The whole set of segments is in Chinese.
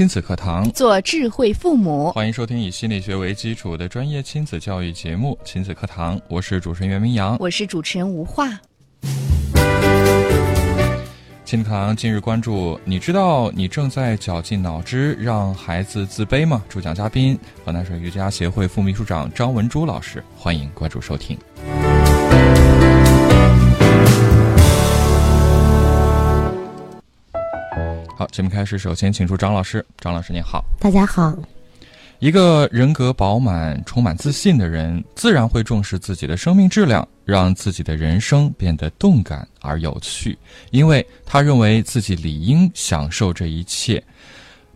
亲子课堂，做智慧父母。欢迎收听以心理学为基础的专业亲子教育节目《亲子课堂》，我是主持人袁明阳，我是主持人吴化。亲子课堂今日关注：你知道你正在绞尽脑汁让孩子自卑吗？主讲嘉宾：河南省瑜伽协会副秘书长张文珠老师。欢迎关注收听。好，节目开始，首先请出张老师。张老师您好，大家好。一个人格饱满、充满自信的人，自然会重视自己的生命质量，让自己的人生变得动感而有趣，因为他认为自己理应享受这一切。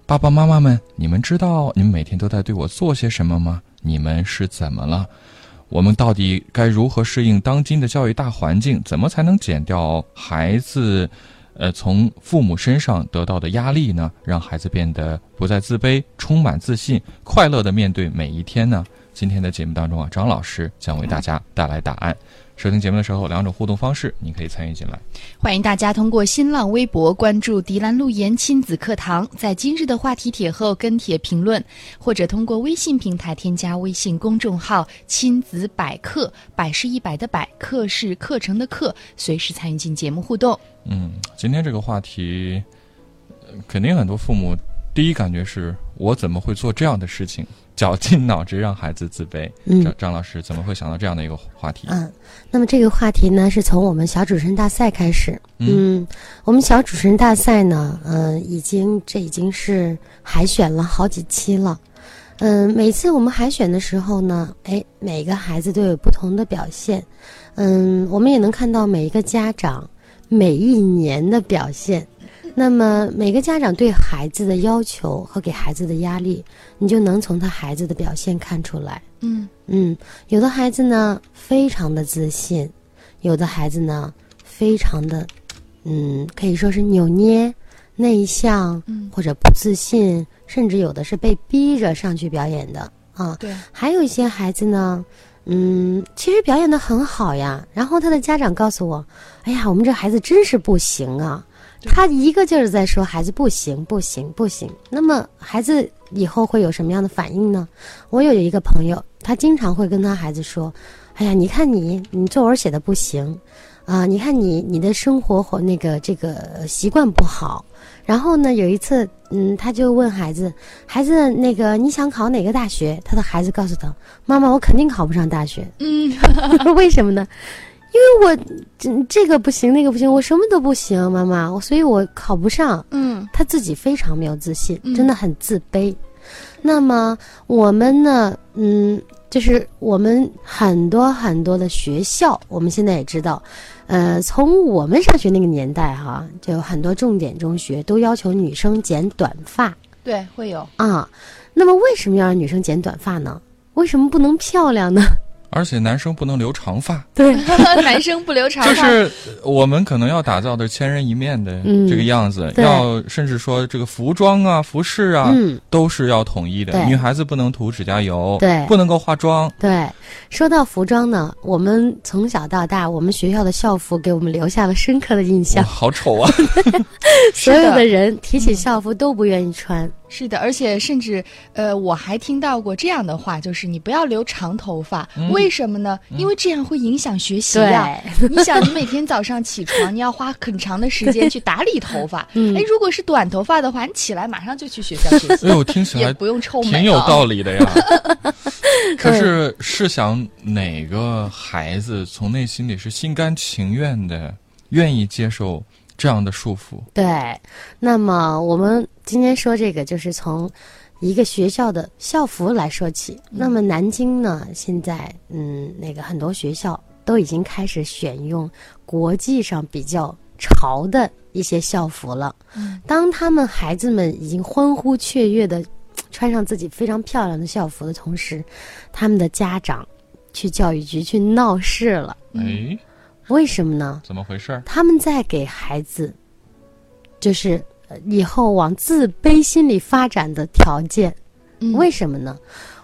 爸爸妈妈们，你们知道你们每天都在对我做些什么吗？你们是怎么了？我们到底该如何适应当今的教育大环境？怎么才能减掉孩子？呃，从父母身上得到的压力呢，让孩子变得不再自卑，充满自信，快乐的面对每一天呢？今天的节目当中啊，张老师将为大家带来答案。收听节目的时候，两种互动方式，您可以参与进来。欢迎大家通过新浪微博关注“迪兰路言亲子课堂”，在今日的话题帖后跟帖评论，或者通过微信平台添加微信公众号“亲子百科”，百是一百的百，课是课程的课，随时参与进节目互动。嗯，今天这个话题，肯定很多父母第一感觉是我怎么会做这样的事情，绞尽脑汁让孩子自卑。张张老师怎么会想到这样的一个话题？嗯，那么这个话题呢，是从我们小主持人大赛开始。嗯，我们小主持人大赛呢，嗯，已经这已经是海选了好几期了。嗯，每次我们海选的时候呢，哎，每个孩子都有不同的表现。嗯，我们也能看到每一个家长。每一年的表现，那么每个家长对孩子的要求和给孩子的压力，你就能从他孩子的表现看出来。嗯嗯，有的孩子呢非常的自信，有的孩子呢非常的，嗯，可以说是扭捏、内向，或者不自信，甚至有的是被逼着上去表演的啊。对，还有一些孩子呢。嗯，其实表演的很好呀。然后他的家长告诉我：“哎呀，我们这孩子真是不行啊！”他一个劲儿在说孩子不行，不行，不行。那么孩子以后会有什么样的反应呢？我有一个朋友，他经常会跟他孩子说：“哎呀，你看你，你作文写的不行，啊，你看你，你的生活和那个这个习惯不好。”然后呢，有一次，嗯，他就问孩子：“孩子，那个你想考哪个大学？”他的孩子告诉他：“妈妈，我肯定考不上大学。”嗯，为什么呢？因为我这这个不行，那个不行，我什么都不行，妈妈，我所以我考不上。嗯，他自己非常没有自信，真的很自卑。那么我们呢？嗯，就是我们很多很多的学校，我们现在也知道。呃，从我们上学那个年代哈，就很多重点中学都要求女生剪短发。对，会有啊。那么为什么要让女生剪短发呢？为什么不能漂亮呢？而且男生不能留长发，对，男生不留长发，就是我们可能要打造的千人一面的这个样子，要甚至说这个服装啊、服饰啊，都是要统一的。女孩子不能涂指甲油，对，不能够化妆。对，说到服装呢，我们从小到大，我们学校的校服给我们留下了深刻的印象。好丑啊！所有的人提起校服都不愿意穿。是的，而且甚至，呃，我还听到过这样的话，就是你不要留长头发，为什么呢？因为这样会影响学习呀。你想，你每天早上起床，你要花很长的时间去打理头发。哎，如果是短头发的话，你起来马上就去学校学习。哎呦，听起来不用臭美，挺有道理的呀。可是试想，哪个孩子从内心里是心甘情愿的，愿意接受？这样的束缚，对。那么我们今天说这个，就是从一个学校的校服来说起。那么南京呢，现在嗯，那个很多学校都已经开始选用国际上比较潮的一些校服了。当他们孩子们已经欢呼雀跃的穿上自己非常漂亮的校服的同时，他们的家长去教育局去闹事了。哎，为什么呢？怎么回事？他们在给孩子，就是呃以后往自卑心理发展的条件。嗯为什么呢？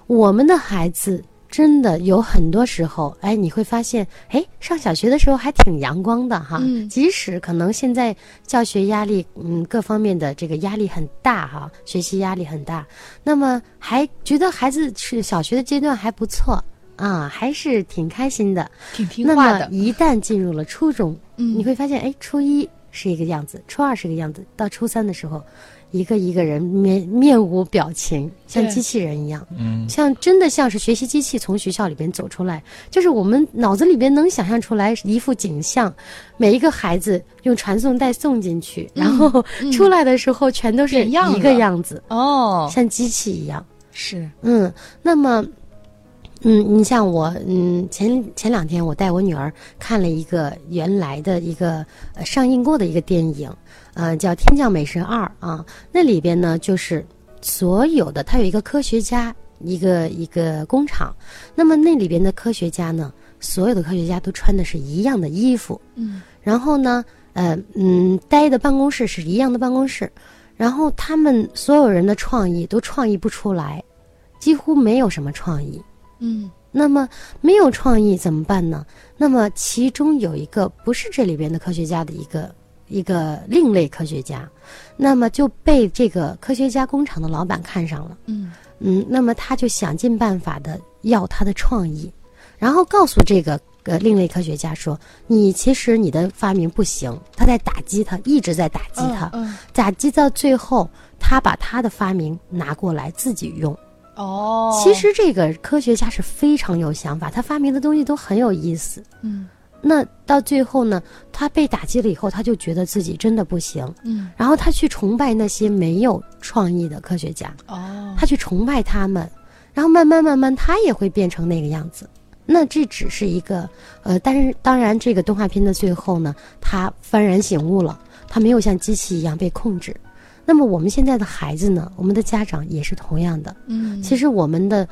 我们的孩子真的有很多时候，哎，你会发现，哎，上小学的时候还挺阳光的哈。嗯即使可能现在教学压力，嗯，各方面的这个压力很大哈，学习压力很大，那么还觉得孩子是小学的阶段还不错啊，还是挺开心的。挺听那么话的，一旦进入了初中，嗯。你会发现，哎，初一是一个样子，初二是个样子，到初三的时候，一个一个人面面无表情，像机器人一样，嗯，像真的像是学习机器从学校里边走出来，就是我们脑子里边能想象出来一幅景象，每一个孩子用传送带送进去，然后出来的时候全都是一个样子，哦，像机器一样。是，嗯，那么，嗯，你像我，嗯，前前两天我带我女儿看了一个原来的一个、呃、上映过的一个电影，呃，叫《天降美神二》啊，那里边呢就是所有的，它有一个科学家，一个一个工厂，那么那里边的科学家呢，所有的科学家都穿的是一样的衣服，嗯。然后呢，呃，嗯，待的办公室是一样的办公室，然后他们所有人的创意都创意不出来，几乎没有什么创意。嗯那么没有创意怎么办呢？那么其中有一个不是这里边的科学家的一个一个另类科学家，那么就被这个科学家工厂的老板看上了。嗯嗯，那么他就想尽办法的要他的创意，然后告诉这个呃另类科学家说：“你其实你的发明不行。”他在打击他，一直在打击他，嗯打击到最后，他把他的发明拿过来自己用。哦，其实这个科学家是非常有想法，他发明的东西都很有意思。嗯那到最后呢，他被打击了以后，他就觉得自己真的不行，嗯然后他去崇拜那些没有创意的科学家。哦，他去崇拜他们，然后慢慢慢慢，他也会变成那个样子。那这只是一个，呃，但是当然，这个动画片的最后呢，他幡然醒悟了，他没有像机器一样被控制。那么我们现在的孩子呢，我们的家长也是同样的。嗯其实我们的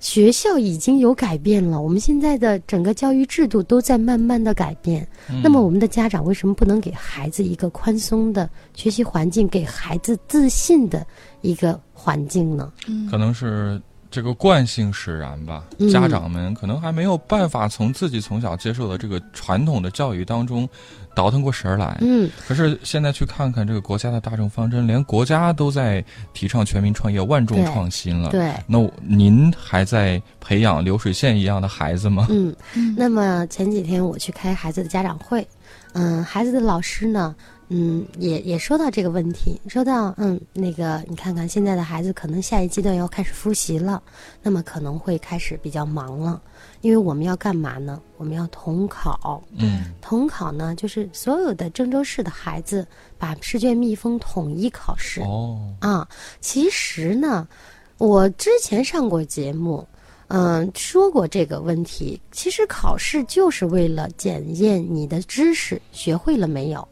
学校已经有改变了，我们现在的整个教育制度都在慢慢的改变。那么我们的家长为什么不能给孩子一个宽松的学习环境，给孩子自信的一个环境呢？嗯可能是这个惯性使然吧，嗯家长们可能还没有办法从自己从小接受的这个传统的教育当中倒腾过神儿来。嗯，可是现在去看看这个国家的大政方针，连国家都在提倡全民创业、万众创新了。对。那您还在培养流水线一样的孩子吗？嗯，嗯那么前几天我去开孩子的家长会，嗯，孩子的老师呢，嗯，也也说到这个问题，说到嗯，那个你看看现在的孩子可能下一阶段要开始复习了，那么可能会开始比较忙了，因为我们要干嘛呢？我们要统考，嗯统考呢就是所有的郑州市的孩子把试卷密封统一考试。哦，啊，其实呢，我之前上过节目，嗯、说过这个问题。其实考试就是为了检验你的知识学会了没有，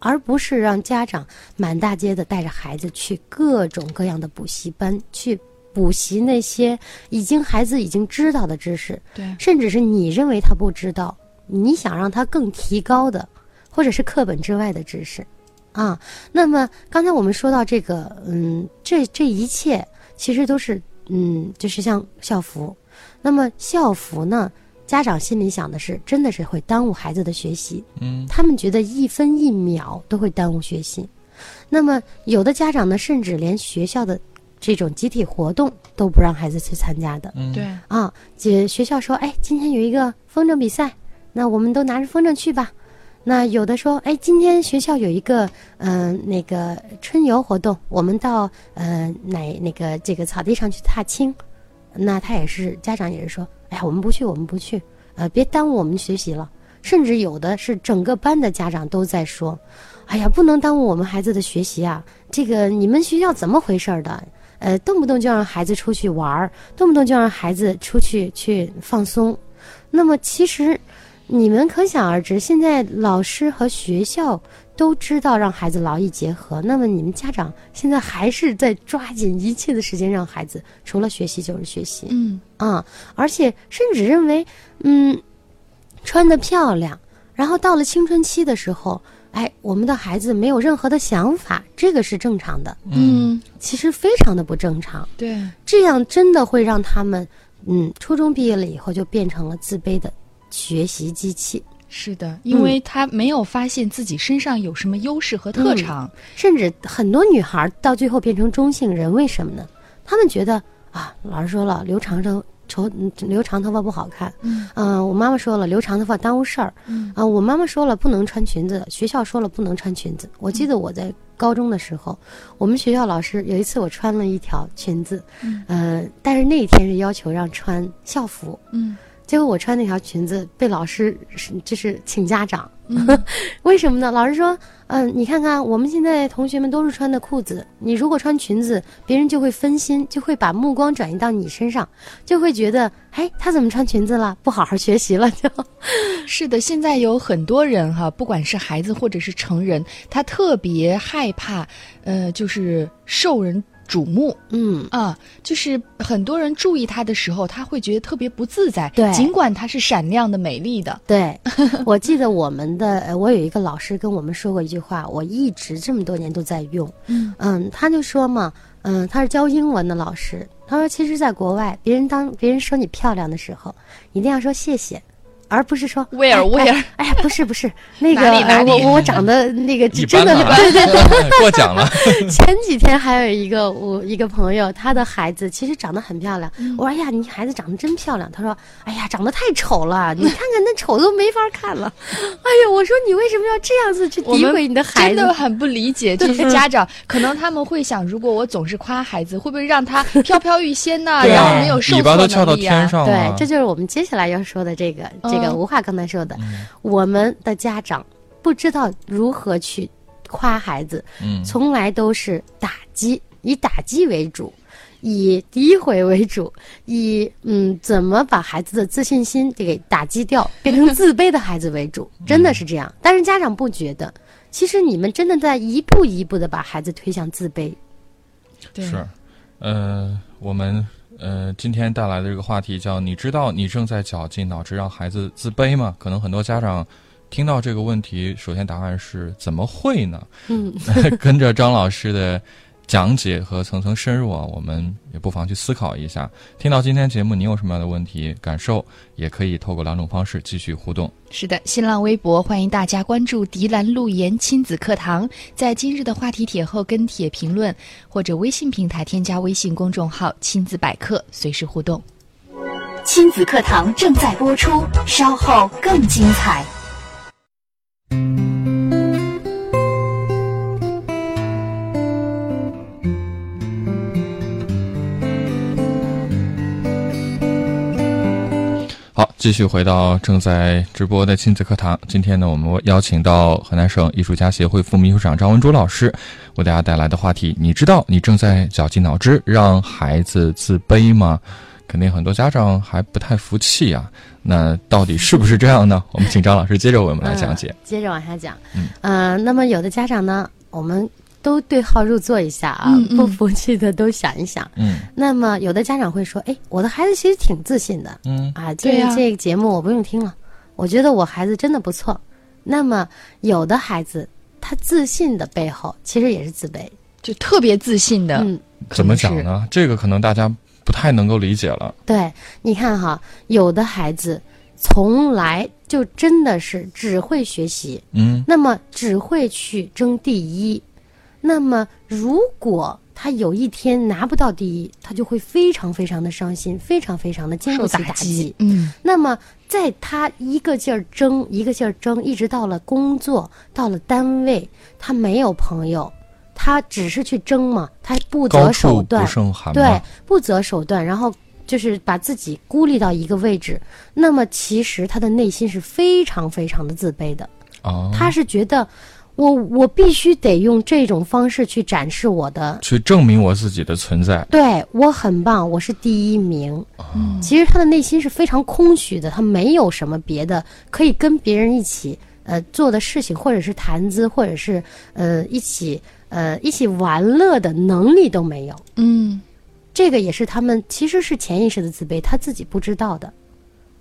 而不是让家长满大街的带着孩子去各种各样的补习班去补习那些已经孩子已经知道的知识，对，甚至是你认为他不知道，你想让他更提高的，或者是课本之外的知识，啊。那么刚才我们说到这个，嗯，这这一切其实都是，嗯，就是像校服。那么校服呢，家长心里想的是，真的是会耽误孩子的学习。嗯他们觉得一分一秒都会耽误学习。那么有的家长呢，甚至连学校的这种集体活动都不让孩子去参加的。嗯，对，啊，姐学校说，哎，今天有一个风筝比赛，那我们都拿着风筝去吧。那有的说，哎，今天学校有一个嗯、呃那个春游活动，我们到呃哪那个这个草地上去踏青。那他也是家长也是说，哎呀，我们不去，我们不去，呃，别耽误我们学习了。甚至有的是整个班的家长都在说，哎呀，不能耽误我们孩子的学习啊！这个你们学校怎么回事儿的？呃，动不动就让孩子出去玩儿，动不动就让孩子出去去放松。那么其实，你们可想而知，现在老师和学校都知道让孩子劳逸结合，那么你们家长现在还是在抓紧一切的时间让孩子除了学习就是学习，嗯。啊，而且甚至认为，嗯，穿的漂亮，然后到了青春期的时候，哎，我们的孩子没有任何的想法，这个是正常的，嗯，其实非常的不正常。对，这样真的会让他们，嗯，初中毕业了以后就变成了自卑的学习机器，是的，因为她没有发现自己身上有什么优势和特长。甚至很多女孩到最后变成中性人，为什么呢？她们觉得啊，老师说了，留长头留长头发不好看，嗯。嗯、我妈妈说了，留长头发耽误事儿，嗯。啊、我妈妈说了不能穿裙子，学校说了不能穿裙子。我记得我在高中的时候，我们学校老师有一次我穿了一条裙子，嗯。呃，但是那一天是要求让穿校服，嗯结果我穿那条裙子被老师是就是请家长，嗯 为什么呢？老师说，嗯、你看看我们现在同学们都是穿的裤子，你如果穿裙子，别人就会分心，就会把目光转移到你身上，就会觉得，哎，他怎么穿裙子了？不好好学习了就。是的，现在有很多人哈，不管是孩子或者是成人，他特别害怕，呃，就是受人瞩目嗯，啊，就是很多人注意他的时候，他会觉得特别不自在。对尽管他是闪亮的、美丽的。对，我记得我们的，呃我有一个老师跟我们说过一句话，我一直这么多年都在用。嗯嗯，他就说嘛，嗯，他是教英文的老师，他说，其实，在国外，别人当别人说你漂亮的时候，一定要说谢谢。而不是说 Where 哎 where 哎哎呀，不是不是，那个哪里哪里呃我我长得那个一真的对对对，过奖了。前几天还有一个我一个朋友，他的孩子其实长得很漂亮。嗯我说：“哎呀，你孩子长得真漂亮。”他说：“哎呀，长得太丑了，你看看那丑的都没法看了。”哎呀，我说你为什么要这样子去诋毁你的孩子真的？很不理解这些家长，可能他们会想，如果我总是夸孩子，会不会让他飘飘欲仙呢？然后没有受巴都翘到能力啊天上对，。这就是我们接下来要说的这个这个嗯。吴话刚才说的，我们的家长不知道如何去夸孩子，嗯，从来都是打击，以打击为主，以诋毁为主，以嗯怎么把孩子的自信心给打击掉，变成自卑的孩子为主，真的是这样。但是家长不觉得，其实你们真的在一步一步的把孩子推向自卑。对是，呃，我们呃今天带来的这个话题叫“你知道你正在绞尽脑汁让孩子自卑吗？”可能很多家长听到这个问题，首先答案是怎么会呢？嗯，跟着张老师的讲解和层层深入啊，我们也不妨去思考一下。听到今天节目，你有什么样的问题、感受，也可以透过两种方式继续互动。是的，新浪微博欢迎大家关注“迪兰路言亲子课堂”，在今日的话题帖后跟帖评论，或者微信平台添加微信公众号“亲子百科”，随时互动。亲子课堂正在播出，稍后更精彩。继续回到正在直播的亲子课堂。今天呢，我们邀请到河南省艺术家协会副秘书长张文珠老师，为大家带来的话题：你知道你正在绞尽脑汁让孩子自卑吗？肯定很多家长还不太服气啊。那到底是不是这样呢？我们请张老师接着为我们来讲解。接着往下讲，嗯呃，那么有的家长呢，我们都对号入座一下啊，嗯嗯。不服气的都想一想。嗯。那么有的家长会说，哎，我的孩子其实挺自信的。嗯。啊，这对呀。这个节目我不用听了，我觉得我孩子真的不错。那么有的孩子他自信的背后其实也是自卑，就特别自信的，嗯，怎么讲呢？这个可能大家不太能够理解了。对，你看哈，有的孩子从来就真的是只会学习，嗯。那么只会去争第一。那么如果他有一天拿不到第一，他就会非常非常的伤心，非常非常的经不起打受打击击。。嗯，那么在他一个劲儿争，一个劲儿争，一直到了工作，到了单位，他没有朋友，他只是去争嘛，他不择手段不，对。，不择手段，然后就是把自己孤立到一个位置。那么其实他的内心是非常非常的自卑的，哦，他是觉得我我必须得用这种方式去展示我的，去证明我自己的存在。对我很棒，我是第一名。嗯其实他的内心是非常空虚的，他没有什么别的可以跟别人一起呃做的事情，或者是谈资，或者是呃一起呃一起玩乐的能力都没有。嗯这个也是他们其实是潜意识的自卑，他自己不知道的。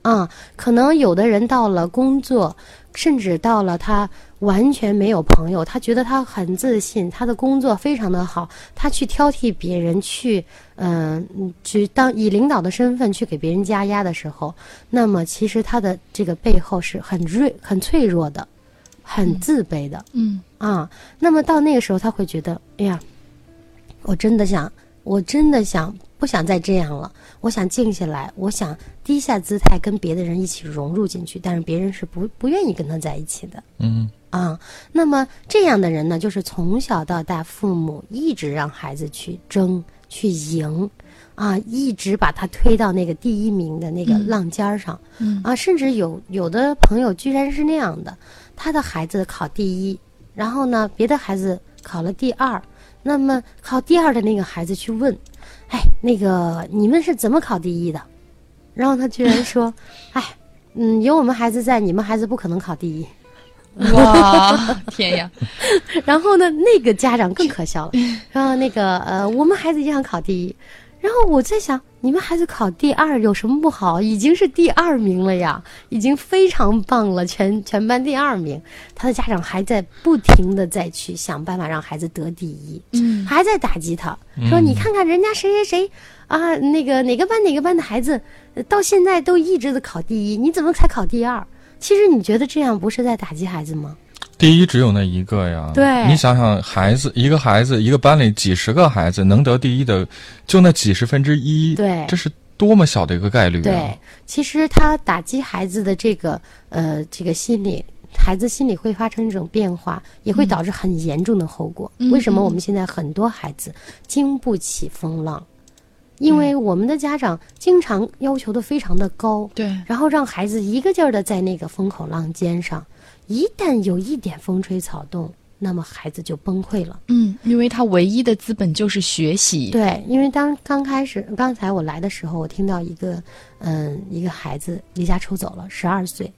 啊，可能有的人到了工作，甚至到了他完全没有朋友，他觉得他很自信，他的工作非常的好，他去挑剔别人，去嗯、嗯去当以领导的身份去给别人加压的时候，那么其实他的这个背后是很锐、很脆弱的，很自卑的。嗯啊，那么到那个时候，他会觉得，哎呀，我真的想，我真的想不想再这样了？我想静下来，我想低下姿态，跟别的人一起融入进去，但是别人是不不愿意跟他在一起的嗯啊。那么这样的人呢，就是从小到大，父母一直让孩子去争、去赢。啊，一直把他推到那个第一名的那个浪尖儿上，嗯啊，甚至有有的朋友居然是那样的，他的孩子考第一，然后呢，别的孩子考了第二，那么考第二的那个孩子去问，哎，那个你们是怎么考第一的？然后他居然 说，哎，嗯，有我们孩子在，你们孩子不可能考第一。哇，天呀！然后呢，那个家长更可笑了，然后那个呃，我们孩子也想考第一，然后我在想，你们孩子考第二有什么不好？已经是第二名了呀，已经非常棒了，全全班第二名。他的家长还在不停的再去想办法让孩子得第一，嗯还在打击他，说你看看人家谁谁谁啊，那个哪个班哪个班的孩子，呃到现在都一直的考第一，你怎么才考第二？其实你觉得这样不是在打击孩子吗？第一只有那一个呀。对你想想，孩子一个孩子一个班里几十个孩子能得第一的，就那几十分之一。对这是多么小的一个概率啊！对，其实他打击孩子的这个呃这个心理，孩子心里会发生一种变化，也会导致很严重的后果。嗯为什么我们现在很多孩子经不起风浪？因为我们的家长经常要求的非常的高，对，然后让孩子一个劲儿的在那个风口浪尖上，一旦有一点风吹草动，那么孩子就崩溃了。嗯，因为他唯一的资本就是学习。对，因为当刚开始，刚才我来的时候，我听到一个，嗯，一个孩子离家出走了，十二岁，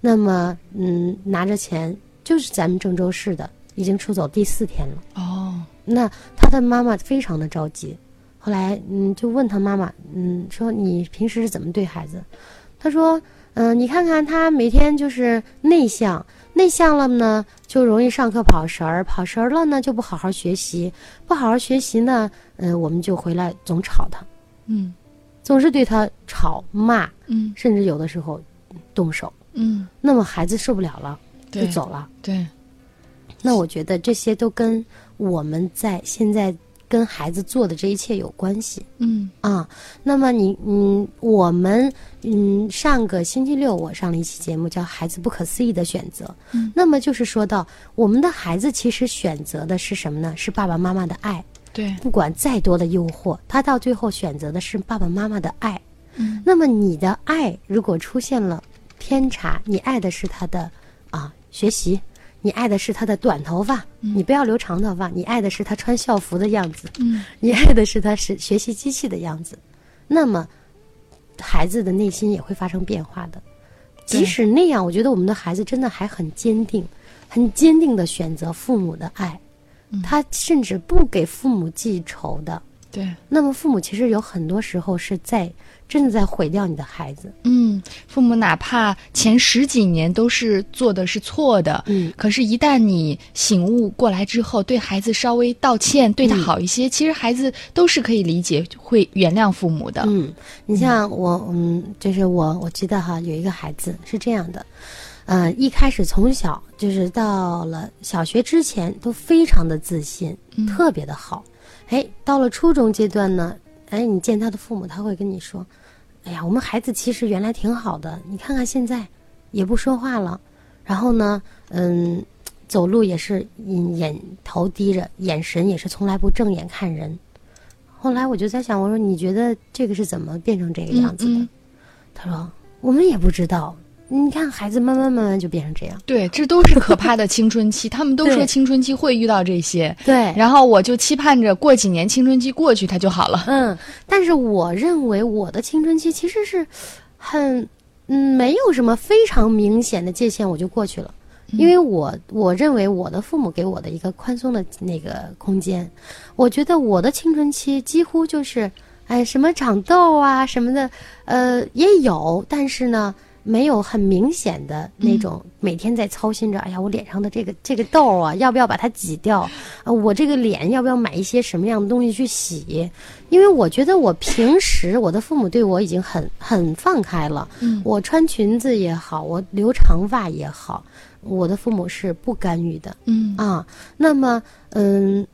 那么，嗯，拿着钱，就是咱们郑州市的，已经出走第四天了。哦，那他的妈妈非常的着急，后来，嗯，就问他妈妈，嗯，说你平时是怎么对孩子？他说，嗯、你看看他每天就是内向，内向了呢就容易上课跑神儿，跑神儿了呢就不好好学习，不好好学习呢，嗯、我们就回来总吵他，嗯。总是对他吵骂，嗯。甚至有的时候动手。嗯，那么孩子受不了了，就走了。对，那我觉得这些都跟我们在现在跟孩子做的这一切有关系嗯啊。那么你嗯，我们嗯，上个星期六我上了一期节目，叫《孩子不可思议的选择》。嗯，那么就是说到我们的孩子其实选择的是什么呢？是爸爸妈妈的爱。对，不管再多的诱惑，他到最后选择的是爸爸妈妈的爱。嗯，那么你的爱如果出现了偏差，你爱的是他的啊学习，你爱的是他的短头发，你不要留长头发，你爱的是他穿校服的样子，嗯。你爱的是他是学习机器的样子，那么孩子的内心也会发生变化的。即使那样，我觉得我们的孩子真的还很坚定，很坚定的选择父母的爱，他甚至不给父母记仇的。对，那么父母其实有很多时候是在真的在毁掉你的孩子。嗯，父母哪怕前十几年都是做的是错的，嗯，可是，一旦你醒悟过来之后，对孩子稍微道歉，对他嗯好一些，其实孩子都是可以理解、会原谅父母的。嗯，你像我，嗯，就是我，我记得哈，有一个孩子是这样的，呃，一开始从小就是到了小学之前都非常的自信，嗯特别的好。哎，到了初中阶段呢，哎，你见他的父母，他会跟你说：“哎呀，我们孩子其实原来挺好的，你看看现在也不说话了，然后呢，嗯，走路也是眼眼头低着，眼神也是从来不正眼看人。”后来我就在想，我说你觉得这个是怎么变成这个样子的？嗯嗯他说我们也不知道，你看孩子慢慢慢慢就变成这样。对，这都是可怕的青春期。他们都说青春期会遇到这些，对，然后我就期盼着过几年青春期过去，他就好了。嗯，但是我认为我的青春期其实是很嗯没有什么非常明显的界限，我就过去了。因为我我认为我的父母给我的一个宽松的那个空间，我觉得我的青春期几乎就是，哎，什么长痘啊什么的，呃，也有，但是呢，没有很明显的那种每天在操心着，哎呀，我脸上的这个这个痘啊，要不要把它挤掉？啊，我这个脸要不要买一些什么样的东西去洗？因为我觉得我平时我的父母对我已经很很放开了，嗯我穿裙子也好，我留长发也好，我的父母是不干预的嗯啊。那么，嗯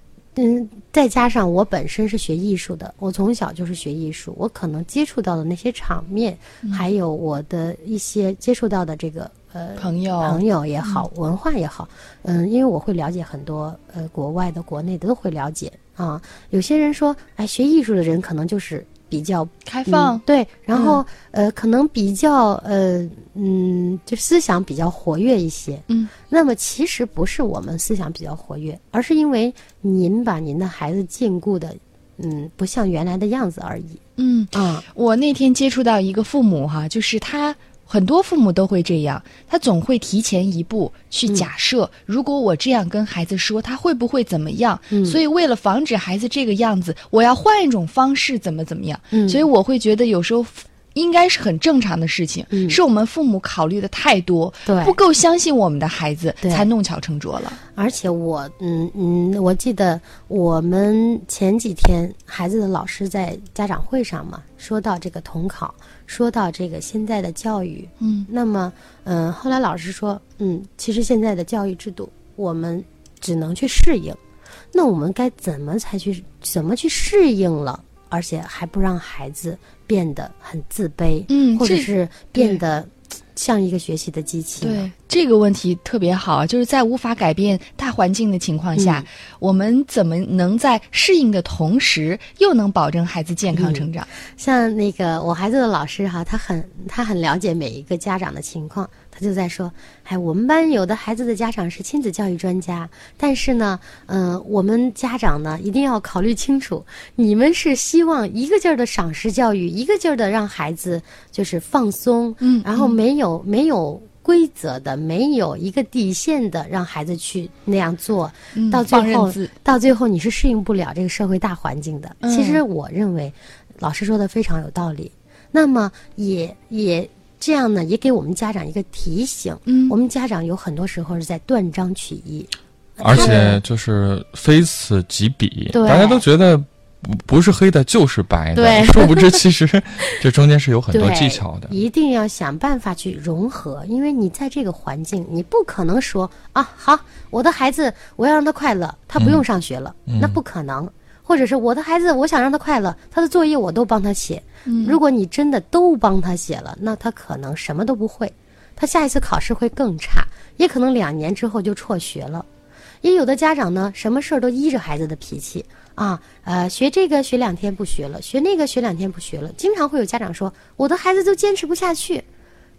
嗯，再加上我本身是学艺术的，我从小就是学艺术，我可能接触到的那些场面，还有我的一些接触到的这个呃朋友朋友也好，文化也好，嗯，因为我会了解很多呃国外的、国内的都会了解啊。有些人说，哎，学艺术的人可能就是比较开放嗯，对，然后、呃，可能比较呃嗯，就思想比较活跃一些。嗯，那么其实不是我们思想比较活跃，而是因为您把您的孩子禁锢的，嗯，不像原来的样子而已。嗯，啊，我那天接触到一个父母哈，就是他很多父母都会这样，他总会提前一步去假设，如果我这样跟孩子说，他会不会怎么样？嗯所以为了防止孩子这个样子，我要换一种方式，怎么怎么样？嗯所以我会觉得有时候。应该是很正常的事情，嗯是我们父母考虑的太多，对不够相信我们的孩子，才弄巧成拙了。而且我，嗯嗯，我记得我们前几天孩子的老师在家长会上嘛，说到这个统考，说到这个现在的教育，嗯那么，嗯，后来老师说，嗯，其实现在的教育制度，我们只能去适应。那我们该怎么才去怎么去适应了，而且还不让孩子变得很自卑，嗯或者是变得像一个学习的机器？对这个问题特别好，就是在无法改变大环境的情况下，嗯我们怎么能在适应的同时，又能保证孩子健康成长？像那个我孩子的老师哈，他很他很了解每一个家长的情况，他就在说，哎，我们班有的孩子的家长是亲子教育专家，但是呢，嗯、我们家长呢一定要考虑清楚，你们是希望一个劲儿的赏识教育，一个劲儿的让孩子就是放松，嗯然后没有没有。规则的，没有一个底线的，让孩子去那样做，嗯到最后到最后你是适应不了这个社会大环境的。嗯其实我认为，老师说的非常有道理。那么也也这样呢，也给我们家长一个提醒。嗯我们家长有很多时候是在断章取义，而且就是非此即彼，对大家都觉得不不是黑的就是白的，对 殊不知其实 这中间是有很多技巧的。一定要想办法去融合，因为你在这个环境，你不可能说啊，好，我的孩子我要让他快乐，他不用上学了，嗯那不可能。或者是我的孩子，我想让他快乐，他的作业我都帮他写。嗯如果你真的都帮他写了，那他可能什么都不会，他下一次考试会更差，也可能两年之后就辍学了。也有的家长呢，什么事儿都依着孩子的脾气啊，呃，学这个学两天不学了，学那个学两天不学了。经常会有家长说，我的孩子都坚持不下去。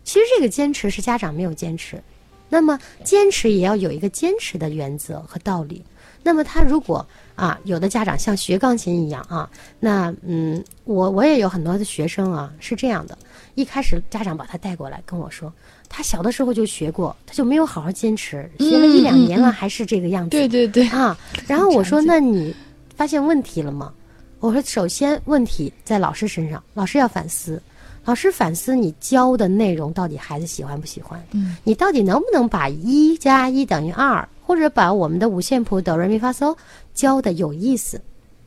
其实这个坚持是家长没有坚持，那么坚持也要有一个坚持的原则和道理。那么他如果啊，有的家长像学钢琴一样啊，那嗯，我我也有很多的学生啊是这样的，一开始家长把他带过来跟我说，他小的时候就学过，他就没有好好坚持，学了一两年了还是这个样子。对对对，啊，然后我说：“那你发现问题了吗？”我说：“首先问题在老师身上，老师要反思，老师反思你教的内容到底孩子喜欢不喜欢？嗯，你到底能不能把一加一等于二，或者把我们的五线谱哆来咪发嗦教的有意思？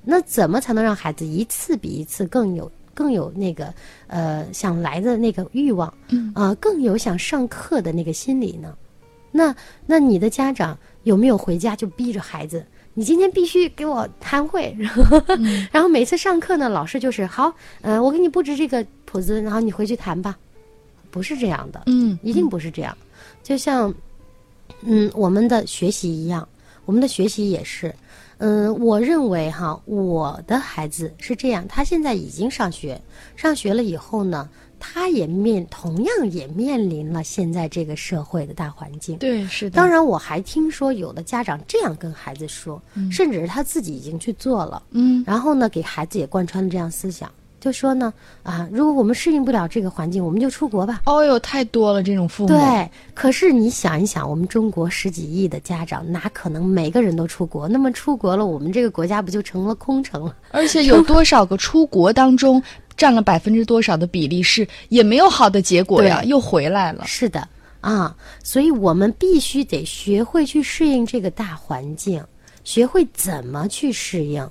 那怎么才能让孩子一次比一次更有更有那个呃想来的那个欲望？嗯啊、更有想上课的那个心理呢？那那你的家长有没有回家就逼着孩子？你今天必须给我弹会，然后、然后每次上课呢，老师就是好，呃，我给你布置这个谱子，然后你回去弹吧，不是这样的，嗯，一定不是这样。就像，嗯，我们的学习一样，我们的学习也是，嗯，我认为哈，我的孩子是这样，他现在已经上学，上学了以后呢，他也面同样也面临了现在这个社会的大环境。对，是的。当然，我还听说有的家长这样跟孩子说，甚至是他自己已经去做了，嗯，然后呢，给孩子也贯穿了这样思想，就说呢，啊，如果我们适应不了这个环境，我们就出国吧。哦哟，太多了这种父母。对，可是你想一想，我们中国十几亿的家长，哪可能每个人都出国？那么出国了，我们这个国家不就成了空城了？而且有多少个出国当中？占了百分之多少的比例是也没有好的结果呀，又回来了。是的啊，所以我们必须得学会去适应这个大环境，学会怎么去适应。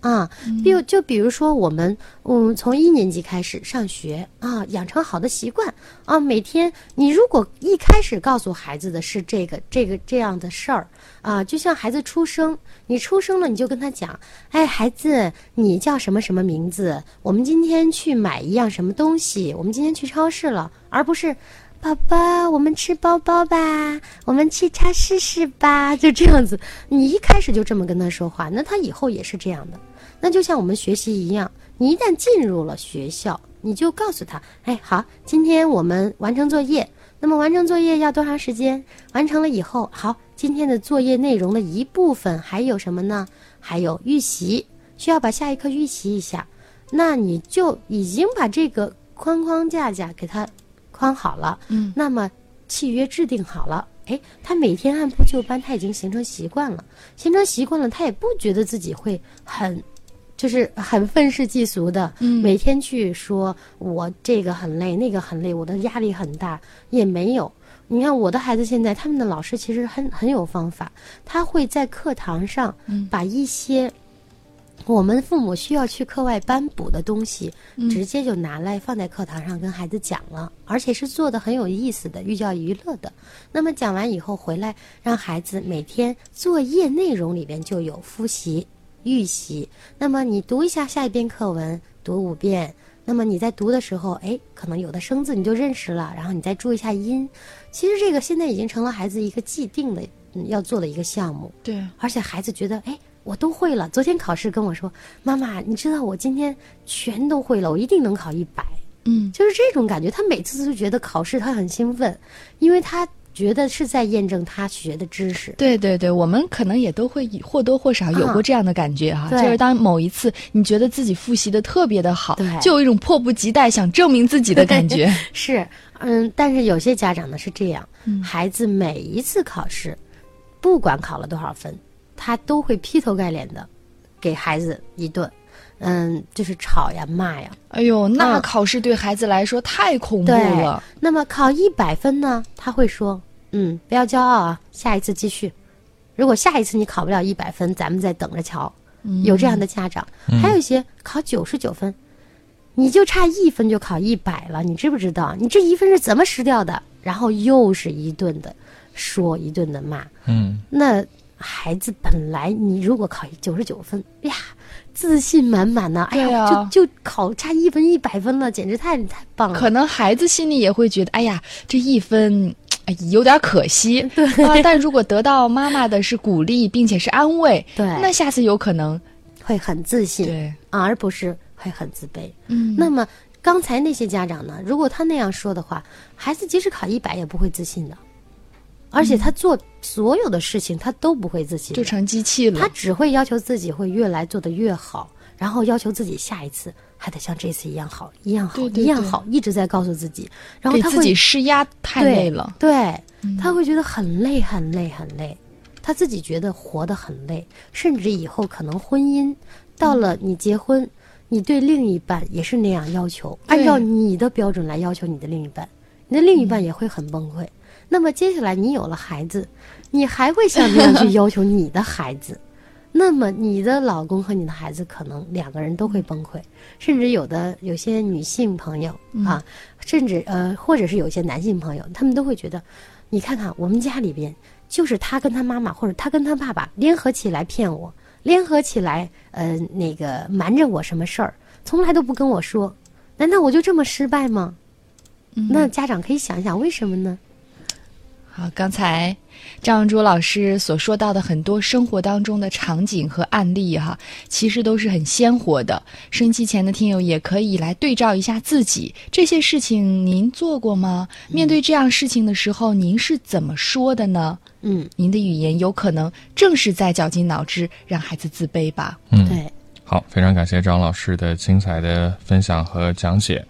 啊，比如就比如说我们，嗯，从一年级开始上学啊，养成好的习惯啊，每天你如果一开始告诉孩子的是这个这个这样的事儿啊，就像孩子出生，你出生了你就跟他讲，哎，孩子，你叫什么什么名字？我们今天去买一样什么东西？我们今天去超市了，而不是。宝宝，我们吃包包吧，我们去超市试吧，就这样子。你一开始就这么跟他说话，那他以后也是这样的。那就像我们学习一样，你一旦进入了学校，你就告诉他：哎，好，今天我们完成作业。那么完成作业要多长时间？完成了以后，好，今天的作业内容的一部分还有什么呢？还有预习，需要把下一课预习一下。那你就已经把这个框框架架给它。框好了，嗯，那么契约制定好了，哎，他每天按部就班，他已经形成习惯了，形成习惯了，他也不觉得自己会很，就是很愤世嫉俗的，嗯，每天去说我这个很累，那个很累，我的压力很大，也没有。你看我的孩子现在，他们的老师其实很很有方法，他会在课堂上把一些。我们父母需要去课外班补的东西，直接就拿来放在课堂上跟孩子讲了，而且是做的很有意思的，寓教于乐的。那么讲完以后回来，让孩子每天作业内容里边就有复习、预习。那么你读一下下一篇课文，读五遍。那么你在读的时候，哎，可能有的生字你就认识了，然后你再注意一下音。其实这个现在已经成了孩子一个既定的要做的一个项目。对，而且孩子觉得，哎。我都会了。昨天考试跟我说：“妈妈，你知道我今天全都会了，我一定能考一百。”嗯，就是这种感觉。他每次都觉得考试他很兴奋，因为他觉得是在验证他学的知识。对对对，我们可能也都会或多或少有过这样的感觉哈。就是当某一次你觉得自己复习的特别的好，就有一种迫不及待想证明自己的感觉。是，嗯，但是有些家长呢是这样，孩子每一次考试，不管考了多少分。他都会劈头盖脸的给孩子一顿，嗯，就是吵呀骂呀。哎呦，那考试对孩子来说太恐怖了。那么考一百分呢？他会说：“嗯，不要骄傲啊，下一次继续。如果下一次你考不了一百分，咱们再等着瞧。”有这样的家长，还有一些考九十九分，你就差一分就考一百了，你知不知道？你这一分是怎么失掉的？然后又是一顿的说，一顿的骂。嗯，那。孩子本来你如果考九十九分，哎呀，自信满满呢，哎呀，就就考差一分一百分了，简直太太棒了。可能孩子心里也会觉得，哎呀，这一分，哎，有点可惜。对啊，但如果得到妈妈的是鼓励，并且是安慰，对，那下次有可能会很自信，对，而不是会很自卑。嗯，那么刚才那些家长呢，如果他那样说的话，孩子即使考一百也不会自信的。而且他做所有的事情，他都不会自己，就成机器了。他只会要求自己会越来做的越好，然后要求自己下一次还得像这次一样好，一样好，一样好，一直在告诉自己。然后他自己施压太累了，对，他会觉得很累，很累，很累。他自己觉得活得很累，甚至以后可能婚姻到了你结婚，你对另一半也是那样要求，按照你的标准来要求你的另一半，你的另一半也会很崩溃。那么接下来你有了孩子，你还会像这样去要求你的孩子？那么你的老公和你的孩子可能两个人都会崩溃，甚至有的有些女性朋友啊，甚至呃，或者是有些男性朋友，他们都会觉得，你看看我们家里边，就是他跟他妈妈或者他跟他爸爸联合起来骗我，联合起来呃那个瞒着我什么事儿，从来都不跟我说，难道我就这么失败吗？那家长可以想一想，为什么呢？好，刚才张文珠老师所说到的很多生活当中的场景和案例哈，其实都是很鲜活的。收音机前的听友也可以来对照一下自己，这些事情您做过吗？面对这样事情的时候，您是怎么说的呢？嗯，您的语言有可能正是在绞尽脑汁让孩子自卑吧？嗯，对，好，非常感谢张老师的精彩的分享和讲解。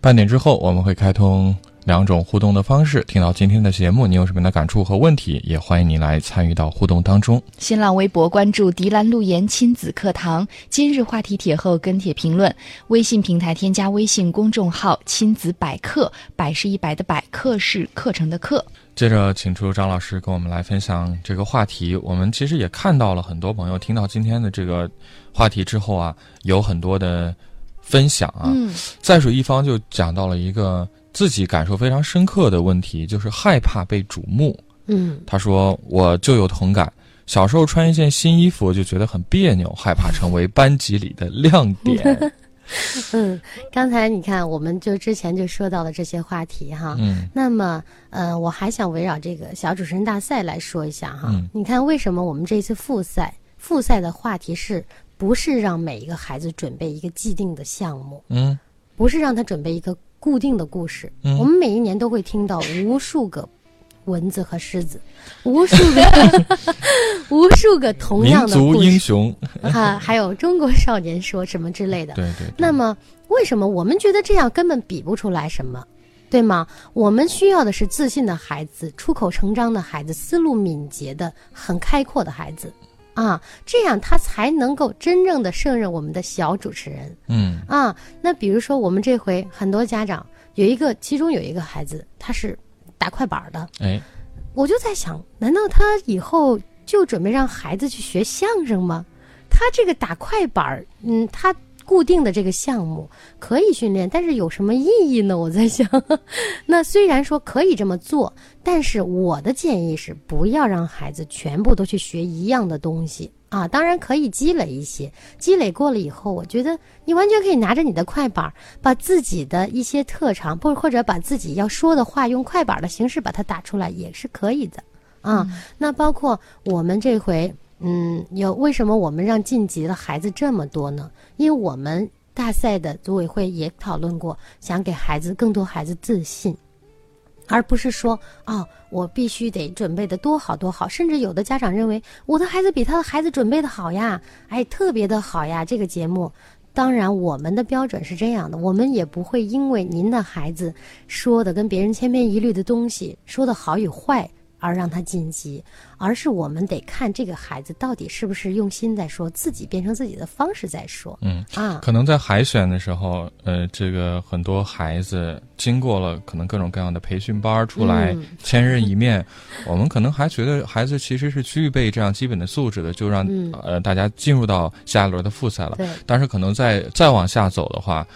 半点之后，我们会开通。两种互动的方式，听到今天的节目，你有什么样的感触和问题？也欢迎你来参与到互动当中。新浪微博关注“迪兰路言亲子课堂”，今日话题帖后跟帖评论。微信平台添加微信公众号“亲子百科”，百是一百的百，课是课程的课。接着，请出张老师跟我们来分享这个话题。我们其实也看到了很多朋友听到今天的这个话题之后啊，有很多的分享啊。嗯，在水一方就讲到了一个。自己感受非常深刻的问题就是害怕被瞩目。嗯，他说我就有同感，小时候穿一件新衣服就觉得很别扭，害怕成为班级里的亮点。嗯，刚才你看，我们就之前就说到了这些话题哈。嗯，那么呃，我还想围绕这个小主持人大赛来说一下哈。嗯，你看为什么我们这次复赛复赛的话题是不是让每一个孩子准备一个既定的项目？嗯，不是让他准备一个。固定的故事，我们每一年都会听到无数个蚊子和狮子，无数个 无数个同样的民族英雄哈，还有中国少年说什么之类的。对对。那么，为什么我们觉得这样根本比不出来什么，对吗？我们需要的是自信的孩子，出口成章的孩子，思路敏捷的、很开阔的孩子。啊，这样他才能够真正的胜任我们的小主持人。嗯啊，那比如说我们这回很多家长有一个，其中有一个孩子他是打快板的。哎，我就在想，难道他以后就准备让孩子去学相声吗？他这个打快板，嗯，他。固定的这个项目可以训练，但是有什么意义呢？我在想，那虽然说可以这么做，但是我的建议是不要让孩子全部都去学一样的东西啊。当然可以积累一些，积累过了以后，我觉得你完全可以拿着你的快板，把自己的一些特长，不或者把自己要说的话用快板的形式把它打出来，也是可以的啊。那包括我们这回。嗯，有为什么我们让晋级的孩子这么多呢？因为我们大赛的组委会也讨论过，想给孩子更多孩子自信，而不是说哦，我必须得准备的多好多好。甚至有的家长认为我的孩子比他的孩子准备的好呀，哎，特别的好呀。这个节目，当然我们的标准是这样的，我们也不会因为您的孩子说的跟别人千篇一律的东西说的好与坏。而让他晋级，而是我们得看这个孩子到底是不是用心在说，自己变成自己的方式在说。嗯啊，可能在海选的时候，呃，这个很多孩子经过了可能各种各样的培训班出来，千人一面，我们可能还觉得孩子其实是具备这样基本的素质的，就让呃大家进入到下一轮的复赛了。对，但是可能再再往下走的话。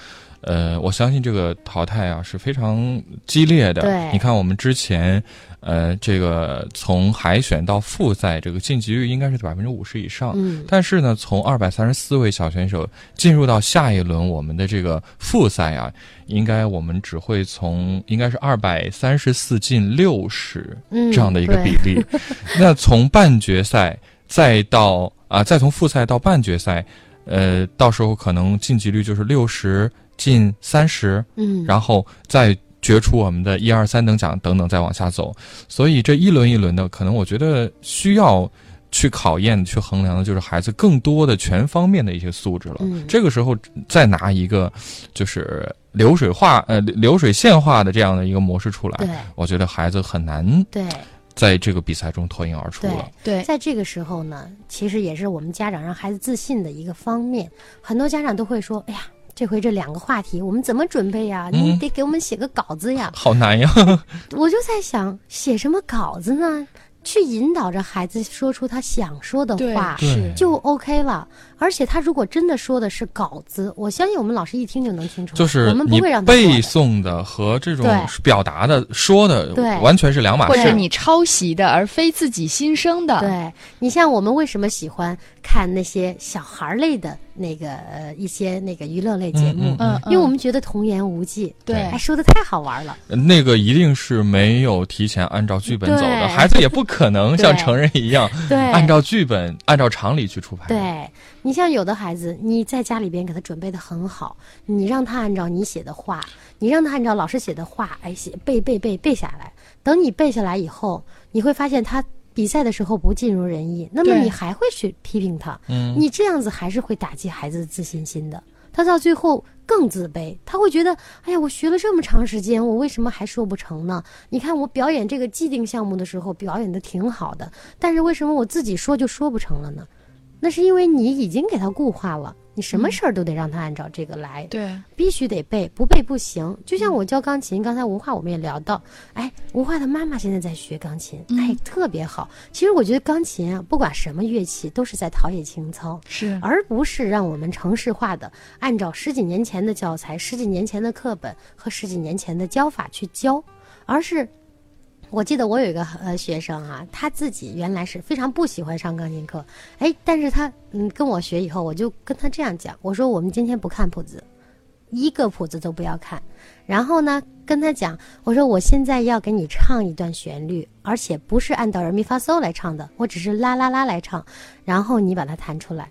呃，我相信这个淘汰啊是非常激烈的。对，你看我们之前，呃，这个从海选到复赛，这个晋级率应该是百分之五十以上。嗯。但是呢，从二百三十四位小选手进入到下一轮我们的这个复赛啊，应该我们只会从应该是二百三十四进六十这样的一个比例。那从半决赛再到啊，再从复赛到半决赛，呃，到时候可能晋级率就是六十。进三十，嗯，然后再决出我们的一二三等奖等等，再往下走。所以这一轮一轮的，可能我觉得需要去考验、去衡量的，就是孩子更多的全方面的一些素质了。这个时候再拿一个就是流水化呃流水线化的这样的一个模式出来，我觉得孩子很难对在这个比赛中脱颖而出了。对，在这个时候呢，其实也是我们家长让孩子自信的一个方面。很多家长都会说：“哎呀。”这回这两个话题，我们怎么准备呀？你得给我们写个稿子呀。好难呀！我就在想，写什么稿子呢？去引导着孩子说出他想说的话，就 OK 了。而且他如果真的说的是稿子，我相信我们老师一听就能听出来。就是我们不会让背诵的和这种表达的说的，对，完全是两码事。或者你抄袭的，而非自己心声的。对你像我们为什么喜欢看那些小孩儿类的那个呃一些那个娱乐类节目，嗯嗯嗯，因为我们觉得童言无忌，对哎，说的太好玩了。那个一定是没有提前按照剧本走的，孩子也不可能像成人一样对，按照剧本、按照常理去出牌。，对你像有的孩子，你在家里边给他准备的很好，你让他按照你写的话，你让他按照老师写的话，哎，写背背背背下来。等你背下来以后，你会发现他比赛的时候不尽如人意，那么你还会去批评他，嗯，你这样子还是会打击孩子的自信心的。他到最后更自卑，他会觉得，哎呀，我学了这么长时间，我为什么还说不成呢？你看我表演这个既定项目的时候，表演的挺好的，但是为什么我自己说就说不成了呢？那是因为你已经给他固化了，你什么事儿都得让他按照这个来。对，必须得背，不背不行。就像我教钢琴，刚才吴化我们也聊到，哎，吴化的妈妈现在在学钢琴，哎，特别好。其实我觉得钢琴啊，不管什么乐器，都是在陶冶情操，是，而不是让我们城市化的按照十几年前的教材、十几年前的课本和十几年前的教法去教，而是。我记得我有一个呃学生啊，他自己原来是非常不喜欢上钢琴课，哎，但是他嗯跟我学以后，我就跟他这样讲，我说我们今天不看谱子，一个谱子都不要看，然后呢跟他讲，我说我现在要给你唱一段旋律，而且不是按哆来咪发嗦来唱的，我只是啦啦啦来唱，然后你把它弹出来，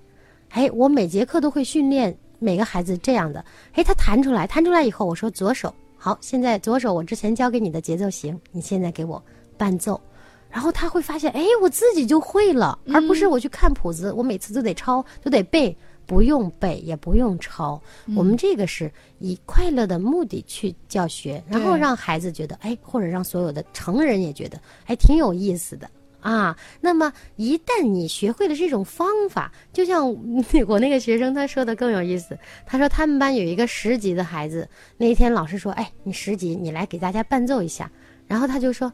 哎，我每节课都会训练每个孩子这样的，哎，他弹出来，弹出来以后，我说左手。好，现在左手我之前教给你的节奏型，你现在给我伴奏，然后他会发现，哎，我自己就会了，而不是我去看谱子，我每次都得抄，都得背，不用背也不用抄。我们这个是以快乐的目的去教学，然后让孩子觉得，哎，或者让所有的成人也觉得，哎，挺有意思的。啊，那么一旦你学会了这种方法，就像我那个学生他说的更有意思。他说他们班有一个十级的孩子，那一天老师说：“哎，你十级，你来给大家伴奏一下。”然后他就说：“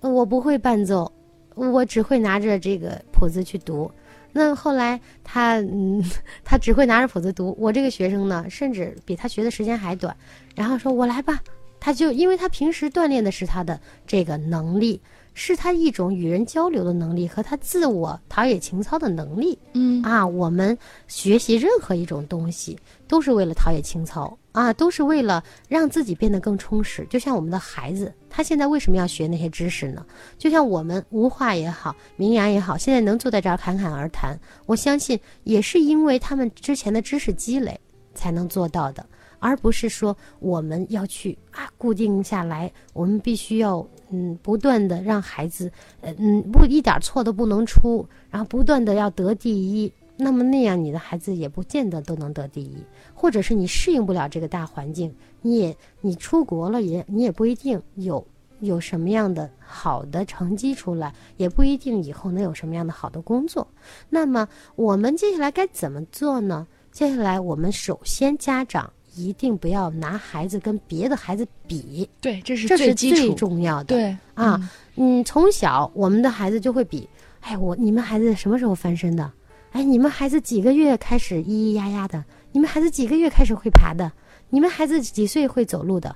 我不会伴奏，我只会拿着这个谱子去读。”那后来他嗯，他只会拿着谱子读。我这个学生呢，甚至比他学的时间还短。然后说：“我来吧。”他就因为他平时锻炼的是他的这个能力。是他一种与人交流的能力和他自我陶冶情操的能力。嗯啊，我们学习任何一种东西都是为了陶冶情操啊，都是为了让自己变得更充实。就像我们的孩子，他现在为什么要学那些知识呢？就像我们无话也好，名扬也好，现在能坐在这儿侃侃而谈，我相信也是因为他们之前的知识积累才能做到的。而不是说我们要去啊固定下来，我们必须要嗯不断的让孩子呃嗯不一点错都不能出，然后不断的要得第一。那么那样你的孩子也不见得都能得第一，或者是你适应不了这个大环境，你也你出国了也你也不一定有有什么样的好的成绩出来，也不一定以后能有什么样的好的工作。那么我们接下来该怎么做呢？接下来我们首先家长。一定不要拿孩子跟别的孩子比，对，这是这是最。重要的。对啊嗯嗯，从小我们的孩子就会比，哎，我你们孩子什么时候翻身的？哎，你们孩子几个月开始咿咿呀呀的？你们孩子几个月开始会爬的？你们孩子几岁会走路的？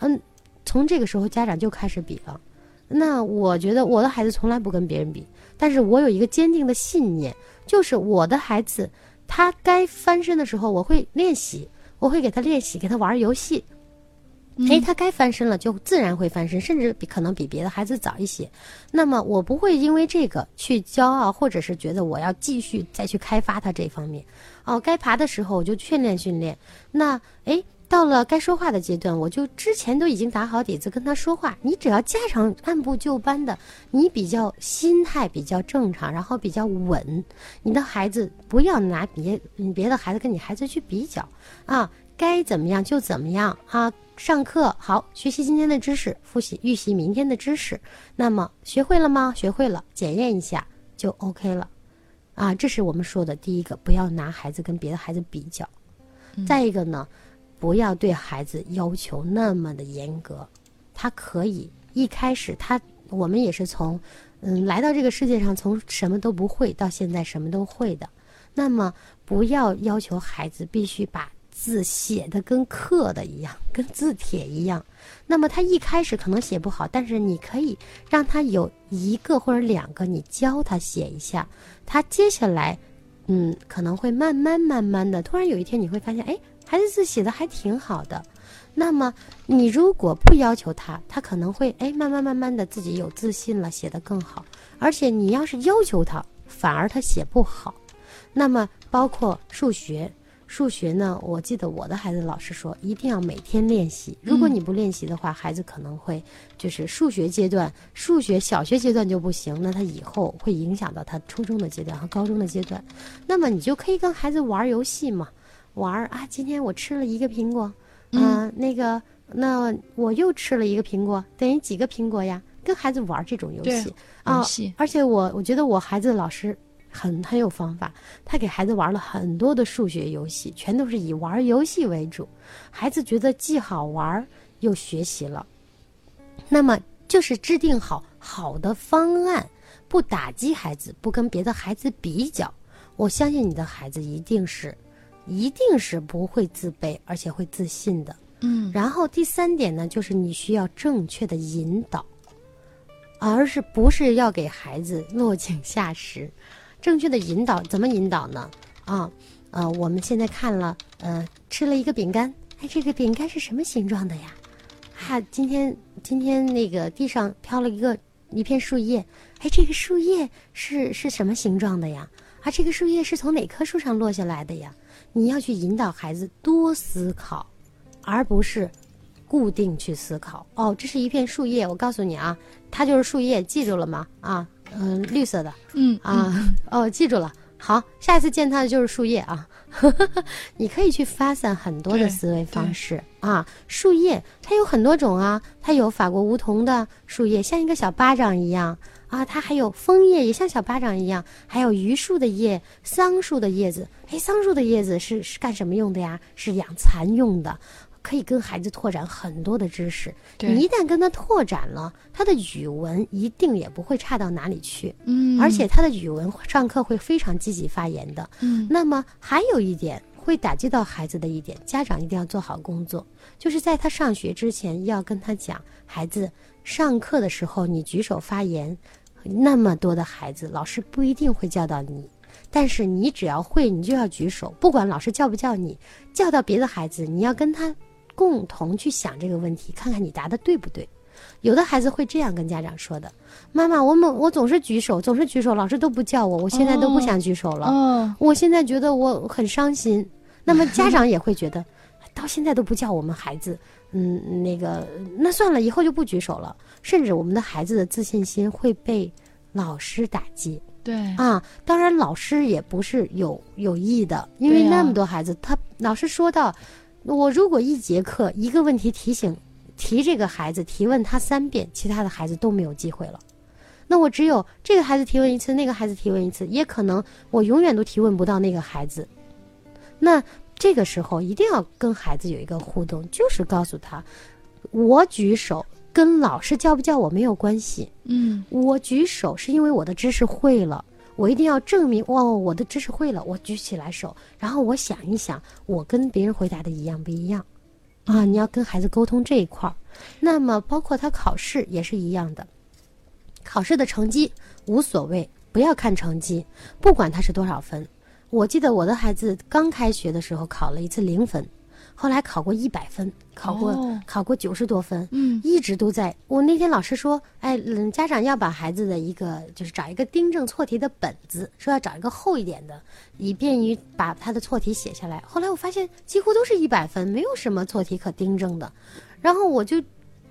嗯，从这个时候家长就开始比了。那我觉得我的孩子从来不跟别人比，但是我有一个坚定的信念，就是我的孩子他该翻身的时候，我会练习。我会给他练习，给他玩游戏。哎，他该翻身了，就自然会翻身，甚至比可能比别的孩子早一些。那么我不会因为这个去骄傲，或者是觉得我要继续再去开发他这方面。哦，该爬的时候我就训练训练。那哎，到了该说话的阶段，我就之前都已经打好底子跟他说话。你只要家长按部就班的，你比较心态比较正常，然后比较稳，你的孩子不要拿别别的孩子跟你孩子去比较啊。该怎么样就怎么样啊！上课好，学习今天的知识，复习预习明天的知识。那么学会了吗？学会了，检验一下就 OK 了。啊，这是我们说的第一个，不要拿孩子跟别的孩子比较。再一个呢，不要对孩子要求那么的严格。他可以一开始他，我们也是从嗯来到这个世界上，从什么都不会到现在什么都会的。那么不要要求孩子必须把字写的跟刻的一样，跟字帖一样。那么他一开始可能写不好，但是你可以让他有一个或者两个，你教他写一下。他接下来，嗯，可能会慢慢慢慢的，突然有一天你会发现，哎，孩子字写的还挺好的。那么你如果不要求他，他可能会哎慢慢慢慢的自己有自信了，写得更好。而且你要是要求他，反而他写不好。那么包括数学，数学呢，我记得我的孩子老师说，一定要每天练习。如果你不练习的话，孩子可能会就是数学阶段，数学小学阶段就不行，那他以后会影响到他初中的阶段和高中的阶段。那么你就可以跟孩子玩游戏嘛，玩啊，今天我吃了一个苹果。嗯，那个，那我又吃了一个苹果，等于几个苹果呀？跟孩子玩这种游戏啊，而且我我觉得我孩子老师很很有方法，他给孩子玩了很多的数学游戏，全都是以玩游戏为主，孩子觉得既好玩又学习了。那么就是制定好好的方案，不打击孩子，不跟别的孩子比较，我相信你的孩子一定是。一定是不会自卑，而且会自信的。嗯，然后第三点呢，就是你需要正确的引导，而是不是要给孩子落井下石？正确的引导怎么引导呢？啊，呃，我们现在看了，呃，吃了一个饼干，哎，这个饼干是什么形状的呀？哈，今天今天那个地上飘了一个一片树叶，哎，这个树叶是是什么形状的呀？啊，这个树叶是从哪棵树上落下来的呀？你要去引导孩子多思考，而不是固定去思考。哦，这是一片树叶，我告诉你啊，它就是树叶，记住了吗？啊，嗯，绿色的，嗯啊，哦，记住了。好，下一次见它的就是树叶啊。你可以去发散很多的思维方式啊。树叶它有很多种啊，它有法国梧桐的树叶，像一个小巴掌一样。啊，它还有枫叶，也像小巴掌一样，还有榆树的叶、桑树的叶子。哎，桑树的叶子是是干什么用的呀？是养蚕用的，可以跟孩子拓展很多的知识。你一旦跟他拓展了，他的语文一定也不会差到哪里去。嗯，而且他的语文上课会非常积极发言的。嗯，那么还有一点会打击到孩子的一点，家长一定要做好工作，就是在他上学之前要跟他讲，孩子上课的时候你举手发言。那么多的孩子，老师不一定会叫到你，但是你只要会，你就要举手，不管老师叫不叫你，叫到别的孩子，你要跟他共同去想这个问题，看看你答的对不对。有的孩子会这样跟家长说的：“妈妈，我们我总是举手，总是举手，老师都不叫我，我现在都不想举手了。我现在觉得我很伤心。”那么家长也会觉得，到现在都不叫我们孩子。嗯，那个，那算了，以后就不举手了。甚至我们的孩子的自信心会被老师打击。对啊，当然老师也不是有有意的，因为那么多孩子，他老师说到，我如果一节课一个问题提醒提这个孩子提问他三遍，其他的孩子都没有机会了。那我只有这个孩子提问一次，那个孩子提问一次，也可能我永远都提问不到那个孩子。那。这个时候一定要跟孩子有一个互动，就是告诉他，我举手跟老师叫不叫我没有关系。嗯，我举手是因为我的知识会了，我一定要证明哦，我的知识会了，我举起来手，然后我想一想，我跟别人回答的一样不一样？啊，你要跟孩子沟通这一块儿。那么包括他考试也是一样的，考试的成绩无所谓，不要看成绩，不管他是多少分。我记得我的孩子刚开学的时候考了一次零分，后来考过一百分，考过考过九十多分，嗯，一直都在。我那天老师说，哎，家长要把孩子的一个就是找一个订正错题的本子，说要找一个厚一点的，以便于把他的错题写下来。后来我发现几乎都是一百分，没有什么错题可订正的，然后我就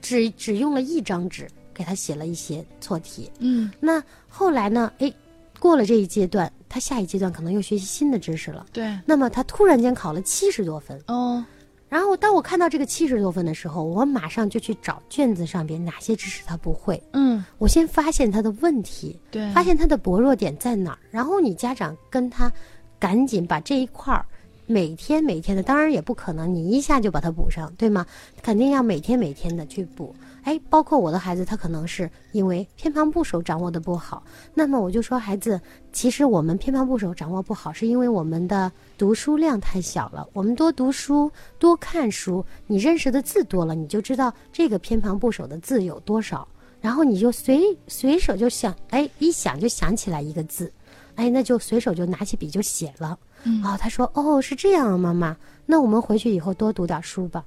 只只用了一张纸给他写了一些错题，嗯，那后来呢，哎。过了这一阶段，他下一阶段可能又学习新的知识了。对，那么他突然间考了七十多分哦。然后当我看到这个七十多分的时候，我马上就去找卷子上边哪些知识他不会。嗯，我先发现他的问题，对，发现他的薄弱点在哪儿。然后你家长跟他赶紧把这一块儿每天每天的，当然也不可能你一下就把它补上，对吗？肯定要每天每天的去补。哎，包括我的孩子，他可能是因为偏旁部首掌握的不好。那么我就说，孩子，其实我们偏旁部首掌握不好，是因为我们的读书量太小了。我们多读书，多看书，你认识的字多了，你就知道这个偏旁部首的字有多少，然后你就随随手就想，哎，一想就想起来一个字。哎，那就随手就拿起笔就写了。嗯哦，他说哦是这样啊，妈妈，那我们回去以后多读点书吧。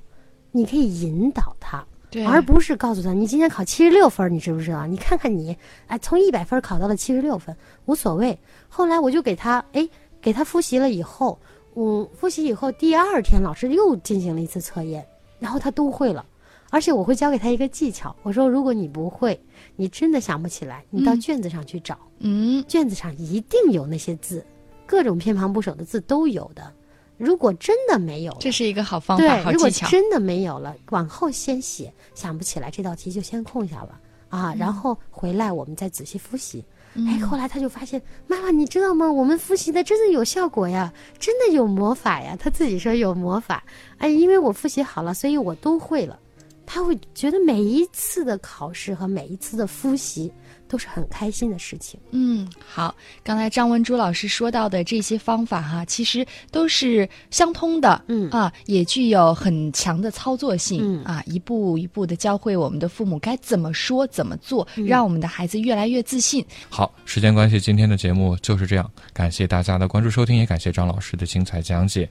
你可以引导他，对，而不是告诉他你今天考七十六分，你知不知道？你看看你，哎，从一百分考到了七十六分，无所谓。后来我就给他，哎，给他复习了以后，嗯，复习以后第二天老师又进行了一次测验，然后他都会了。而且我会教给他一个技巧，我说如果你不会，你真的想不起来，你到嗯卷子上去找，嗯卷子上一定有那些字，各种偏旁部首的字都有的。如果真的没有了，这是一个好方法，对，如果好技巧。真的没有了，往后先写，想不起来这道题就先空下了啊，然后回来我们再仔细复习。哎，后来他就发现，妈妈，你知道吗？我们复习的真的有效果呀，真的有魔法呀。他自己说有魔法，哎，因为我复习好了，所以我都会了。他会觉得每一次的考试和每一次的复习都是很开心的事情。嗯，好，刚才张文珠老师说到的这些方法哈，其实都是相通的，嗯啊，也具有很强的操作性，嗯啊，一步一步的教会我们的父母该怎么说、怎么做，嗯让我们的孩子越来越自信。好，时间关系，今天的节目就是这样，感谢大家的关注收听，也感谢张老师的精彩讲解。